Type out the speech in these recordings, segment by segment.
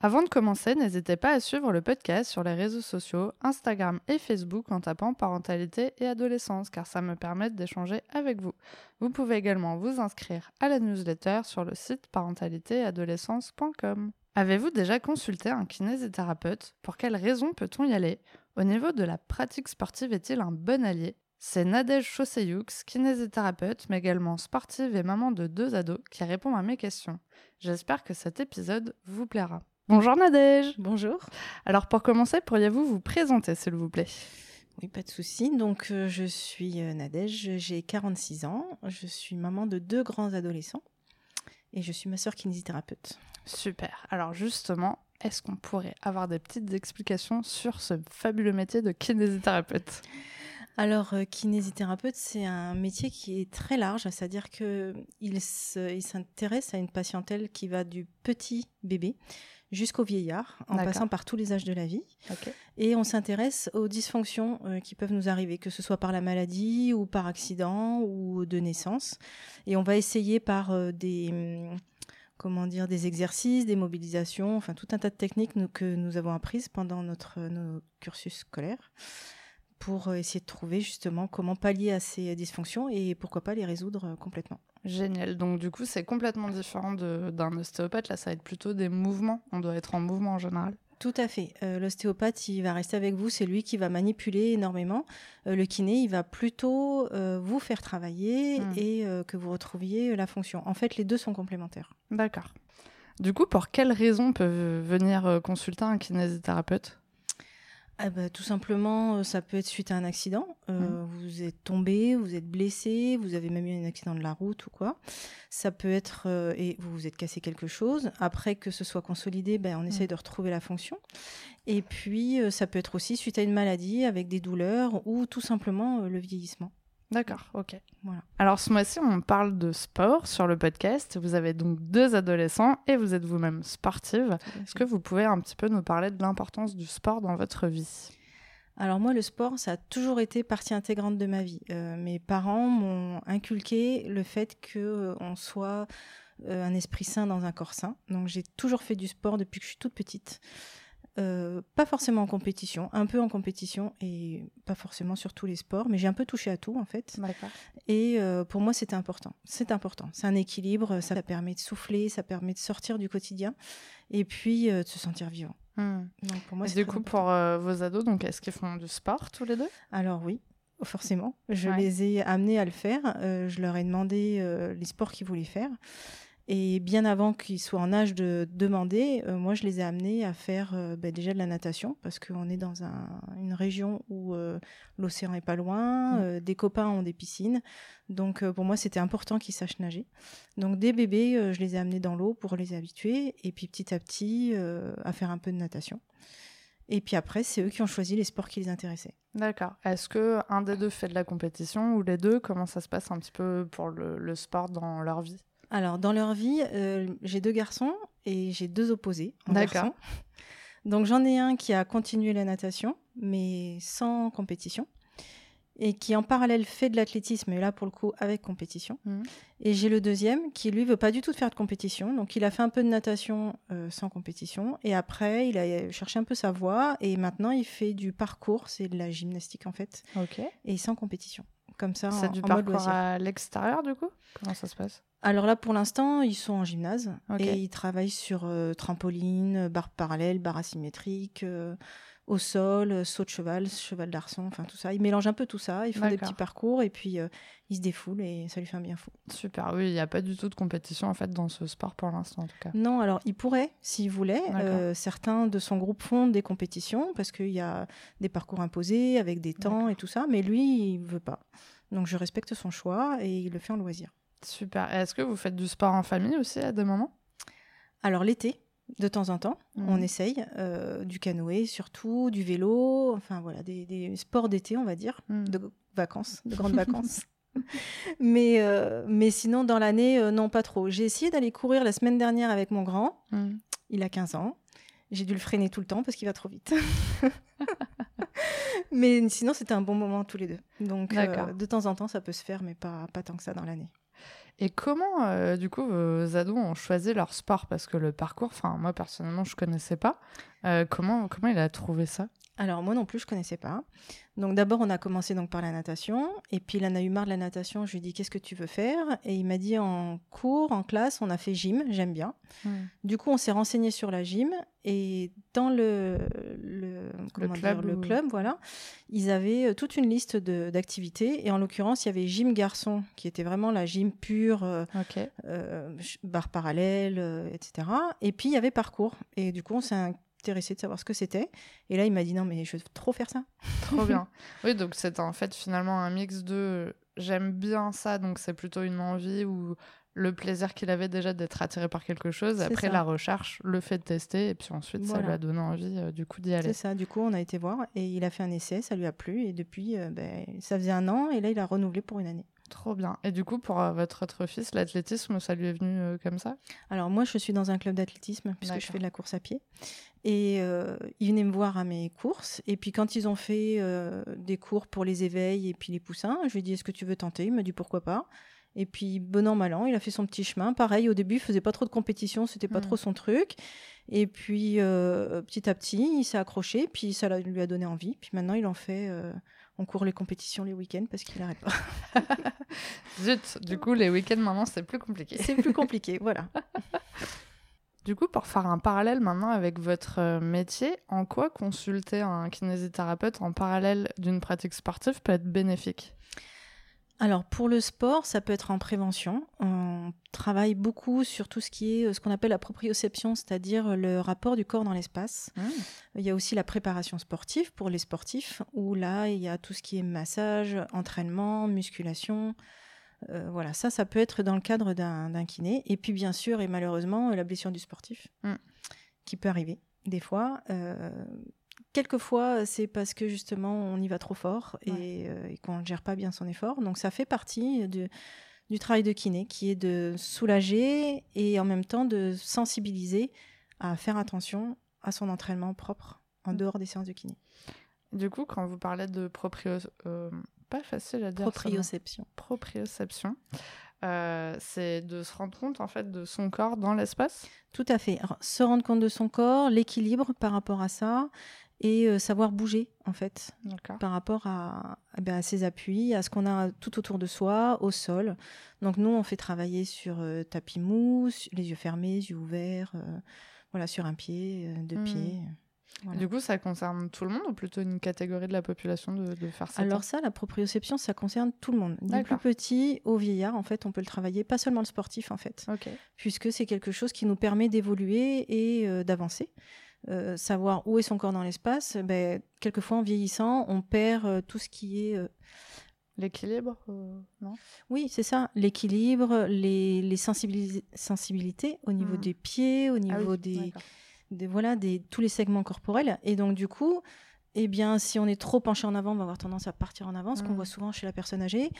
Avant de commencer, n'hésitez pas à suivre le podcast sur les réseaux sociaux, Instagram et Facebook en tapant parentalité et adolescence car ça me permet d'échanger avec vous. Vous pouvez également vous inscrire à la newsletter sur le site parentalitéadolescence.com. Avez-vous déjà consulté un kinésithérapeute? Pour quelles raisons peut-on y aller? Au niveau de la pratique sportive est-il un bon allié? C'est Nadège Chausseyoux, kinésithérapeute, mais également sportive et maman de deux ados, qui répond à mes questions. J'espère que cet épisode vous plaira. Bonjour Nadège Bonjour Alors pour commencer, pourriez-vous vous présenter s'il vous plaît? Oui, pas de souci. Donc euh, je suis euh, Nadège, j'ai 46 ans, je suis maman de deux grands adolescents et je suis ma sœur kinésithérapeute. Super. Alors justement, est-ce qu'on pourrait avoir des petites explications sur ce fabuleux métier de kinésithérapeute? Alors, euh, kinésithérapeute, c'est un métier qui est très large, c'est-à-dire qu'il s'intéresse à une patientèle qui va du petit bébé jusqu'au vieillard, en passant par tous les âges de la vie. Et on s'intéresse aux dysfonctions euh, qui peuvent nous arriver, que ce soit par la maladie ou par accident ou de naissance. Et on va essayer par euh, des hum, comment dire des exercices, des mobilisations, enfin tout un tas de techniques que nous avons apprises pendant notre cursus scolaire pour euh, essayer de trouver justement comment pallier à ces dysfonctions et pourquoi pas les résoudre euh, complètement. Génial. Donc du coup, c'est complètement différent d'un ostéopathe. Là, ça va être plutôt des mouvements. On doit être en mouvement en général. Tout à fait. Euh, l'ostéopathe, il va rester avec vous, c'est lui qui va manipuler énormément. le kiné, il va plutôt vous faire travailler hmm. et que vous retrouviez la fonction. En fait, les deux sont complémentaires. D'accord. Du coup, pour quelles raisons peut venir consulter un kinésithérapeute? Ah bah, tout simplement, euh, ça peut être suite à un accident. Euh, mmh. Vous êtes tombé, vous êtes blessé, vous avez même eu un accident de la route ou quoi. Ça peut être euh, et vous vous êtes cassé quelque chose. Après que ce soit consolidé, ben, on mmh. essaye de retrouver la fonction. Et puis ça peut être aussi suite à une maladie avec des douleurs ou tout simplement le vieillissement. D'accord, ok. Voilà. Alors ce mois-ci, on parle de sport sur le podcast. Vous avez donc deux adolescents et vous êtes vous-même sportive. Est-ce que vous pouvez un petit peu nous parler de l'importance du sport dans votre vie? Alors moi, le sport, ça a toujours été partie intégrante de ma vie. Euh, mes parents m'ont inculqué le fait que euh, soit euh, un esprit sain dans un corps sain. Donc j'ai toujours fait du sport depuis que je suis toute petite. Euh, pas forcément en compétition, un peu en compétition et pas forcément sur tous les sports, mais j'ai un peu touché à tout en fait. Et euh, pour moi, c'était important. C'est important. C'est un équilibre. Ça permet de souffler, ça permet de sortir du quotidien et puis euh, de se sentir vivant. Hmm. pour moi, du coup, pour vos ados, donc est-ce qu'ils font du sport tous les deux? Alors oui. Forcément, je les ai amenés à le faire. je leur ai demandé les sports qu'ils voulaient faire. Et bien avant qu'ils soient en âge de demander, euh, moi je les ai amenés à faire euh, bah, déjà de la natation parce qu'on est dans un, une région où euh, l'océan est pas loin, mm. des copains ont des piscines, donc pour moi c'était important qu'ils sachent nager. Donc des bébés, je les ai amenés dans l'eau pour les habituer et puis petit à petit à faire un peu de natation. Et puis après, c'est eux qui ont choisi les sports qui les intéressaient. D'accord. Est-ce que un des deux fait de la compétition ou les deux? Comment ça se passe un petit peu pour le, le sport dans leur vie? Alors, dans leur vie, euh, j'ai deux garçons et j'ai deux opposés. D'accord. Donc, j'en ai un qui a continué la natation, mais sans compétition. Et qui en parallèle fait de l'athlétisme, et là pour le coup avec compétition. Mmh. Et j'ai le deuxième qui lui veut pas du tout faire de compétition, donc il a fait un peu de natation euh, sans compétition, et après il a cherché un peu sa voie, et maintenant il fait du parcours, c'est de la gymnastique en fait, et sans compétition. Comme ça, c'est du parcours à l'extérieur du coup? Comment ça se passe? Alors là, pour l'instant, ils sont en gymnase et ils travaillent sur euh, trampoline, barre parallèle, barre asymétrique, euh, au sol, euh, saut de cheval, cheval d'arçon, enfin tout ça. Ils mélangent un peu tout ça, ils font des petits parcours et puis ils se défoulent et ça lui fait un bien fou. Super, oui, il n'y a pas du tout de compétition en fait dans ce sport pour l'instant en tout cas. Non, alors il pourrait, s'il voulait. certains de son groupe font des compétitions parce qu'il y a des parcours imposés avec des temps et tout ça, mais lui, il veut pas. Donc je respecte son choix et il le fait en loisir. Super. Est-ce que vous faites du sport en famille aussi à des moments? Alors l'été, de temps en temps, mhm. on essaye euh, du canoë surtout, du vélo, enfin voilà, des, sports d'été, on va dire, mhm. de vacances, de grandes vacances. mais, euh, mais sinon, dans l'année, euh, non, pas trop. J'ai essayé d'aller courir la semaine dernière avec mon grand. Hmm. Il a 15 ans. J'ai dû le freiner tout le temps parce qu'il va trop vite. mais sinon, c'était un bon moment tous les deux. Donc, euh, de temps en temps, ça peut se faire, mais pas, pas tant que ça dans l'année. Et comment, euh, du coup, vos ados ont choisi leur sport? Parce que le parcours, enfin, moi, personnellement, je connaissais pas. Euh, comment, comment il a trouvé ça? Alors moi non plus, je connaissais pas. Donc d'abord, on a commencé donc par la natation, et puis il en a eu marre de la natation. Je lui ai dit qu'est-ce que tu veux faire, et il m'a dit en cours, en classe, on a fait gym, j'aime bien. Du coup, on s'est renseigné sur la gym, et dans le le, club dire, le ou- club, voilà, ils avaient euh, toute une liste d'activités, et en l'occurrence, il y avait gym garçon, qui était vraiment la gym pure. euh, Ok. euh, barre parallèle, euh, etc. Et puis il y avait parcours. Et du coup, on s'est intéressé de savoir ce que c'était. Et là, il m'a dit non, mais je veux trop faire ça. Trop bien. Oui, donc c'est en fait finalement un mix de j'aime bien ça, donc c'est plutôt une envie ou le plaisir qu'il avait déjà d'être attiré par quelque chose. Après ça. la recherche, le fait de tester, et puis ensuite ça lui a donné envie euh, du coup d'y aller. C'est ça. Du coup, on a été voir et il a fait un essai, ça lui a plu. Et depuis, euh, ben, ça faisait un an et là, il a renouvelé pour une année. Trop bien. Et du coup, pour euh, votre autre fils, l'athlétisme, ça lui est venu euh, comme ça? Alors moi, je suis dans un club d'athlétisme puisque je fais de la course à pied. Et euh, ils venaient me voir à mes courses. Et puis quand ils ont fait euh, des cours pour les éveils et puis les poussins, je lui ai dit est-ce que tu veux tenter? Il m'a dit pourquoi pas? Et puis bon an mal an, il a fait son petit chemin. Pareil, au début, il faisait pas trop de compétition, c'était pas Mm. trop son truc. Et puis petit à petit, il s'est accroché, puis ça lui a donné envie. Puis maintenant, il en fait. On court les compétitions les week-ends parce qu'il n'arrête pas. Zut Du coup, les week-ends maintenant, c'est plus compliqué. C'est plus compliqué, voilà. Du coup, pour faire un parallèle maintenant avec votre euh, métier, en quoi consulter un kinésithérapeute en parallèle d'une pratique sportive peut être bénéfique? Alors pour le sport, ça peut être en prévention. On travaille beaucoup sur tout ce qui est euh, ce qu'on appelle la proprioception, c'est-à-dire le rapport du corps dans l'espace. Il y a aussi la préparation sportive pour les sportifs, où là, il y a tout ce qui est massage, entraînement, musculation. Euh, voilà, ça, ça peut être dans le cadre d'un kiné. Et puis bien sûr, et malheureusement, la blessure du sportif, Mm. qui peut arriver des fois. Euh, Quelquefois, c'est parce que justement, on y va trop fort et, euh, et qu'on ne gère pas bien son effort. Donc, ça fait partie de- du travail de kiné, qui est de soulager et en même temps de sensibiliser à faire attention à son entraînement propre en Mm. dehors des séances de kiné. Du coup, quand vous parlez de proprio... euh, pas facile à dire. Proprioception. proprioception, euh, c'est de se rendre compte en fait de son corps dans l'espace? Tout à fait. Alors, se rendre compte de son corps, l'équilibre par rapport à ça et euh, savoir bouger en fait par rapport à, eh ben, à ses appuis, à ce qu'on a tout autour de soi, au sol. Donc nous, on fait travailler sur euh, tapis mou, les yeux fermés, yeux ouverts, euh, voilà, sur un pied, euh, deux Hmm. pieds. Voilà. Du coup, ça concerne tout le monde ou plutôt une catégorie de la population de, de faire ça Alors ça, la proprioception, ça concerne tout le monde. Du plus petit au vieillard, en fait, on peut le travailler, pas seulement le sportif, en fait. Puisque c'est quelque chose qui nous permet d'évoluer et euh, d'avancer. Euh, savoir où est son corps dans l'espace, ben, quelquefois en vieillissant, on perd euh, tout ce qui est... euh, L'équilibre, euh, non? Oui, c'est ça, l'équilibre, les, les sensibilis- sensibilités au niveau Mhm. des pieds, au Ah niveau oui, des, voilà, des, tous les segments corporels. Et donc, du coup, eh bien, si on est trop penché en avant, on va avoir tendance à partir en avant, ce qu'on Mhm. voit souvent chez la personne âgée.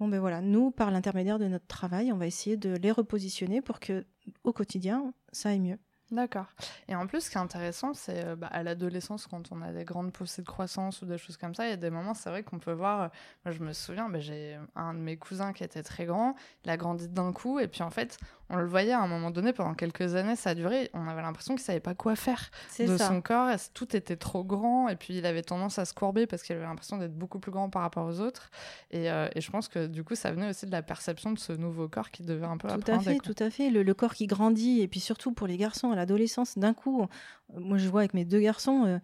Bon, ben voilà, nous, par l'intermédiaire de notre travail, on va essayer de les repositionner pour que, au quotidien, ça aille mieux. D'accord. Et en plus, ce qui est intéressant, c'est euh, bah, à l'adolescence, quand on a des grandes poussées de croissance ou des choses comme ça, il y a des moments, c'est vrai qu'on peut voir. euh, moi, je me souviens, bah, j'ai un de mes cousins qui était très grand, il a grandi d'un coup, et puis en fait, on le voyait à un moment donné, pendant quelques années, ça a duré, on avait l'impression qu'il savait pas quoi faire C'est de ça. son corps, et tout était trop grand, et puis il avait tendance à se courber parce qu'il avait l'impression d'être beaucoup plus grand par rapport aux autres. Et, euh, et je pense que du coup, ça venait aussi de la perception de ce nouveau corps qui devait un peu Tout à fait, tout à fait. Le, le corps qui grandit, et puis surtout pour les garçons à l'adolescence, d'un coup, euh, moi je vois avec mes deux garçons, euh,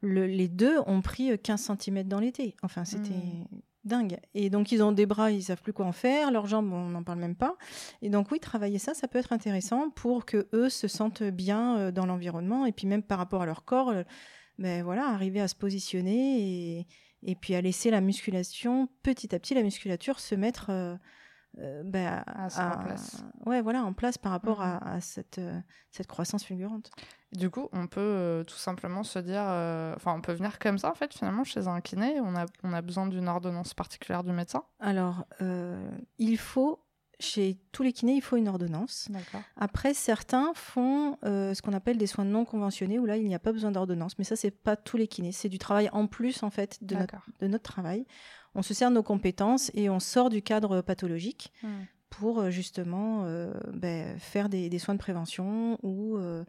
le- les deux ont pris euh, 15 cm dans l'été. Enfin, c'était Mm. Dingue. Et donc, ils ont des bras, ils savent plus quoi en faire, leurs jambes, on n'en parle même pas. Et donc, oui, travailler ça, ça peut être intéressant pour que eux se sentent bien euh, dans l'environnement, et puis même par rapport à leur corps, euh, ben voilà, arriver à se positionner et, et puis à laisser la musculation, petit à petit, la musculature se mettre. Euh, ben, Ah, en place. ouais, voilà, en place par rapport Mhm. à, à cette, euh, cette croissance fulgurante. Du coup, on peut euh, tout simplement se dire, euh, enfin, on peut venir comme ça en fait, finalement, chez un kiné. On a, on a besoin d'une ordonnance particulière du médecin. Alors, il faut, chez tous les kinés, il faut une ordonnance. Après, certains font ce qu'on appelle des soins non conventionnés, où là, il n'y a pas besoin d'ordonnance. Mais ça, c'est pas tous les kinés. C'est du travail en plus, en fait, de notre, de notre travail. On se sert de nos compétences et on sort du cadre pathologique Hmm. pour euh, justement euh, ben, faire des, des soins de prévention ou, euh,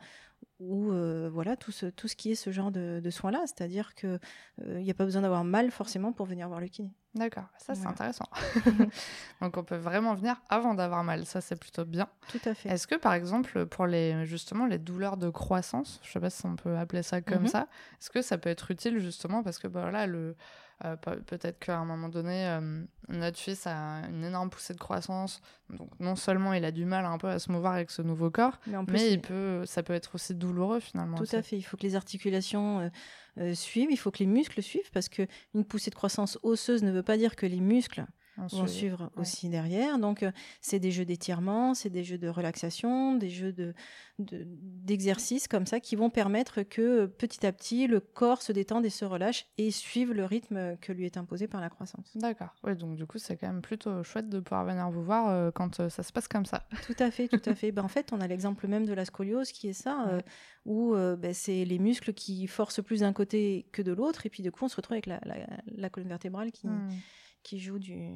ou euh, voilà tout ce, tout ce qui est ce genre de, de soins-là. C'est-à-dire qu'il n'y a pas besoin d'avoir mal forcément pour venir voir le kiné. D'accord. Ça, c'est Voilà. intéressant. Donc, on peut vraiment venir avant d'avoir mal. Ça, c'est plutôt bien. Tout à fait. Est-ce que, par exemple, pour les, justement les douleurs de croissance, je sais pas si on peut appeler ça comme Mhm. ça, est-ce que ça peut être utile justement parce que bah, voilà, le, euh, pe- peut-être qu'à un moment donné, euh, notre fils a une énorme poussée de croissance, donc non seulement il a du mal un peu à se mouvoir avec ce nouveau corps, Mais en plus, mais il- il peut, ça peut être aussi douloureux finalement. Tout à fait. Il faut que les articulations euh, suivent, il faut que les muscles suivent, parce que une poussée de croissance osseuse ne veut pas dire que les muscles On vont suit. suivre ouais. aussi derrière. Donc, euh, c'est des jeux d'étirement, c'est des jeux de relaxation, des jeux de de- d'exercices comme ça qui vont permettre que euh, petit à petit le corps se détende et se relâche et suive le rythme que lui est imposé par la croissance. D'accord. Oui, donc du coup, c'est quand même plutôt chouette de pouvoir venir vous voir euh, quand euh, ça se passe comme ça. Tout à fait, tout à fait. Ben, en fait, on a l'exemple même de la scoliose qui est ça, euh, où ben, c'est les muscles qui forcent plus d'un côté que de l'autre, et puis du coup, on se retrouve avec la, la- la colonne vertébrale qui, Hmm. Qui joue du,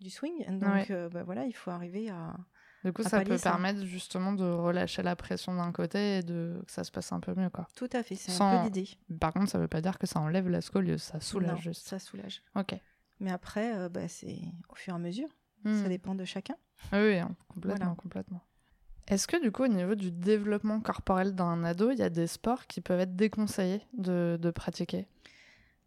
du swing. Donc Ouais. euh, ben, voilà, il faut arriver à... Du coup, à ça peut ça. permettre justement de relâcher la pression d'un côté et de que ça se passe un peu mieux, quoi. Tout à fait, c'est un Sans- peu l'idée. Par contre, ça veut pas dire que ça enlève la scoliose, ça soulage Non, juste. Ça soulage. Ok. Mais après, euh, ben, c'est au fur et à mesure. Hmm. Ça dépend de chacun. Oui, oui, hein, complètement, Voilà. complètement. Est-ce que du coup, au niveau du développement corporel d'un ado, il y a des sports qui peuvent être déconseillés de, de pratiquer?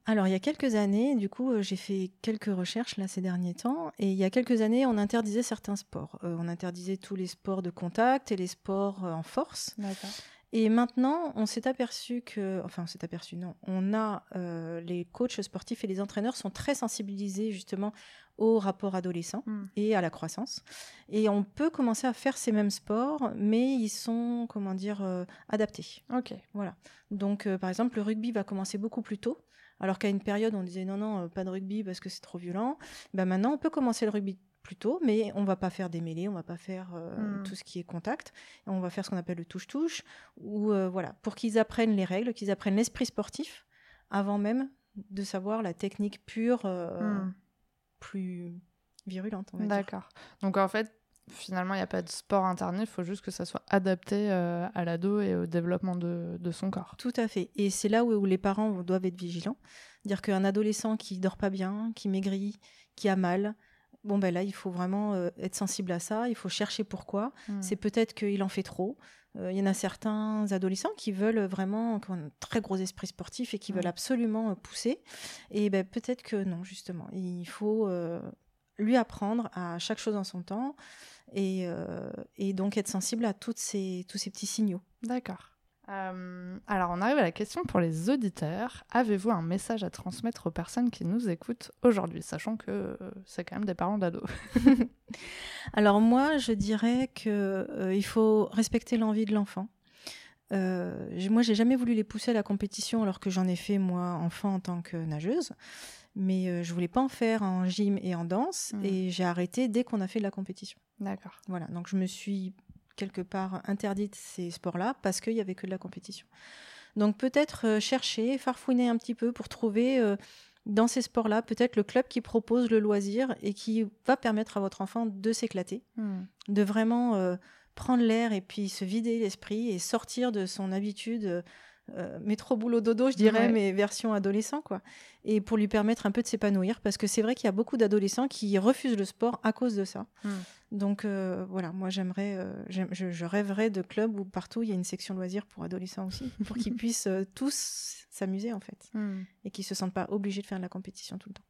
Alors, il y a quelques années, du coup, euh, j'ai fait quelques recherches là ces derniers temps, et il y a quelques années, on interdisait certains sports. Euh, on interdisait tous les sports de contact et les sports euh, en force. Et maintenant, on s'est aperçu que, enfin, on s'est aperçu, non, on a euh, les coachs sportifs et les entraîneurs sont très sensibilisés justement au rapport adolescent Hmm. et à la croissance. Et on peut commencer à faire ces mêmes sports, mais ils sont, comment dire, euh, adaptés. Ok. Donc, euh, par exemple, le rugby va commencer beaucoup plus tôt. Alors qu'à une période, on disait non, non, euh, pas de rugby parce que c'est trop violent. Ben maintenant, on peut commencer le rugby plus tôt, mais on va pas faire des mêlées, on va pas faire euh, Mm. tout ce qui est contact. On va faire ce qu'on appelle le touche-touche, ou euh, voilà, pour qu'ils apprennent les règles, qu'ils apprennent l'esprit sportif avant même de savoir la technique pure euh, Hmm. plus virulente. D'accord. Donc en fait, finalement, il n'y a pas de sport interdit, il faut juste que ça soit adapté euh, à l'ado et au développement de, de son corps. Tout à fait. Et c'est là où, où les parents doivent être vigilants. Dire qu'un adolescent qui dort pas bien, qui maigrit, qui a mal, bon ben là, il faut vraiment euh, être sensible à ça. Il faut chercher pourquoi. Hmm. C'est peut-être qu'il en fait trop. Euh, Il y en a certains adolescents qui veulent vraiment, qui ont un très gros esprit sportif et qui veulent absolument euh, pousser. Et ben peut-être que non, justement. Il faut lui apprendre à chaque chose en son temps et, euh, et donc être sensible à toutes ces, tous ces petits signaux. D'accord. Euh, alors, on arrive à la question pour les auditeurs. Avez-vous un message à transmettre aux personnes qui nous écoutent aujourd'hui, sachant que euh, c'est quand même des parents d'ados? Alors moi, je dirais que euh, faut respecter l'envie de l'enfant. Moi, j'ai jamais voulu les pousser à la compétition alors que j'en ai fait moi enfant en tant que nageuse, mais je voulais pas en faire en gym et en danse Mhm. et j'ai arrêté dès qu'on a fait de la compétition. D'accord. Voilà, donc je me suis quelque part interdite ces sports-là parce qu'il y avait que de la compétition. Donc peut-être euh, chercher, farfouiner un petit peu pour trouver euh, dans ces sports-là peut-être le club qui propose le loisir et qui va permettre à votre enfant de s'éclater Hmm. de vraiment euh, prendre l'air et puis se vider l'esprit et sortir de son habitude euh, métro boulot dodo je dirais Ouais. mais version adolescent quoi et pour lui permettre un peu de s'épanouir parce que c'est vrai qu'il y a beaucoup d'adolescents qui refusent le sport à cause de ça Mm. donc euh, voilà moi j'aimerais euh, j'aime- je, je rêverais de clubs où partout il y a une section loisirs pour adolescents aussi pour qu'ils puissent euh, tous s'amuser en fait Hmm. et qu'ils se sentent pas obligés de faire de la compétition tout le temps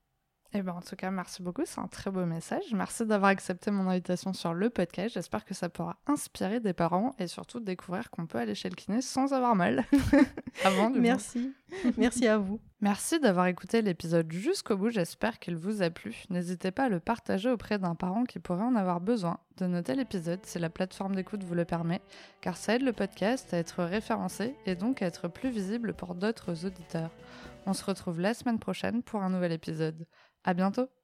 Eh ben, en tout cas, merci beaucoup. C'est un très beau message. Merci d'avoir accepté mon invitation sur le podcast. J'espère que ça pourra inspirer des parents et surtout découvrir qu'on peut aller chez le kiné sans avoir mal. Avant, du moins. merci merci à vous Merci d'avoir écouté l'épisode jusqu'au bout, j'espère qu'il vous a plu. N'hésitez pas à le partager auprès d'un parent qui pourrait en avoir besoin. De noter l'épisode si la plateforme d'écoute vous le permet, car ça aide le podcast à être référencé et donc à être plus visible pour d'autres auditeurs. On se retrouve la semaine prochaine pour un nouvel épisode. À bientôt!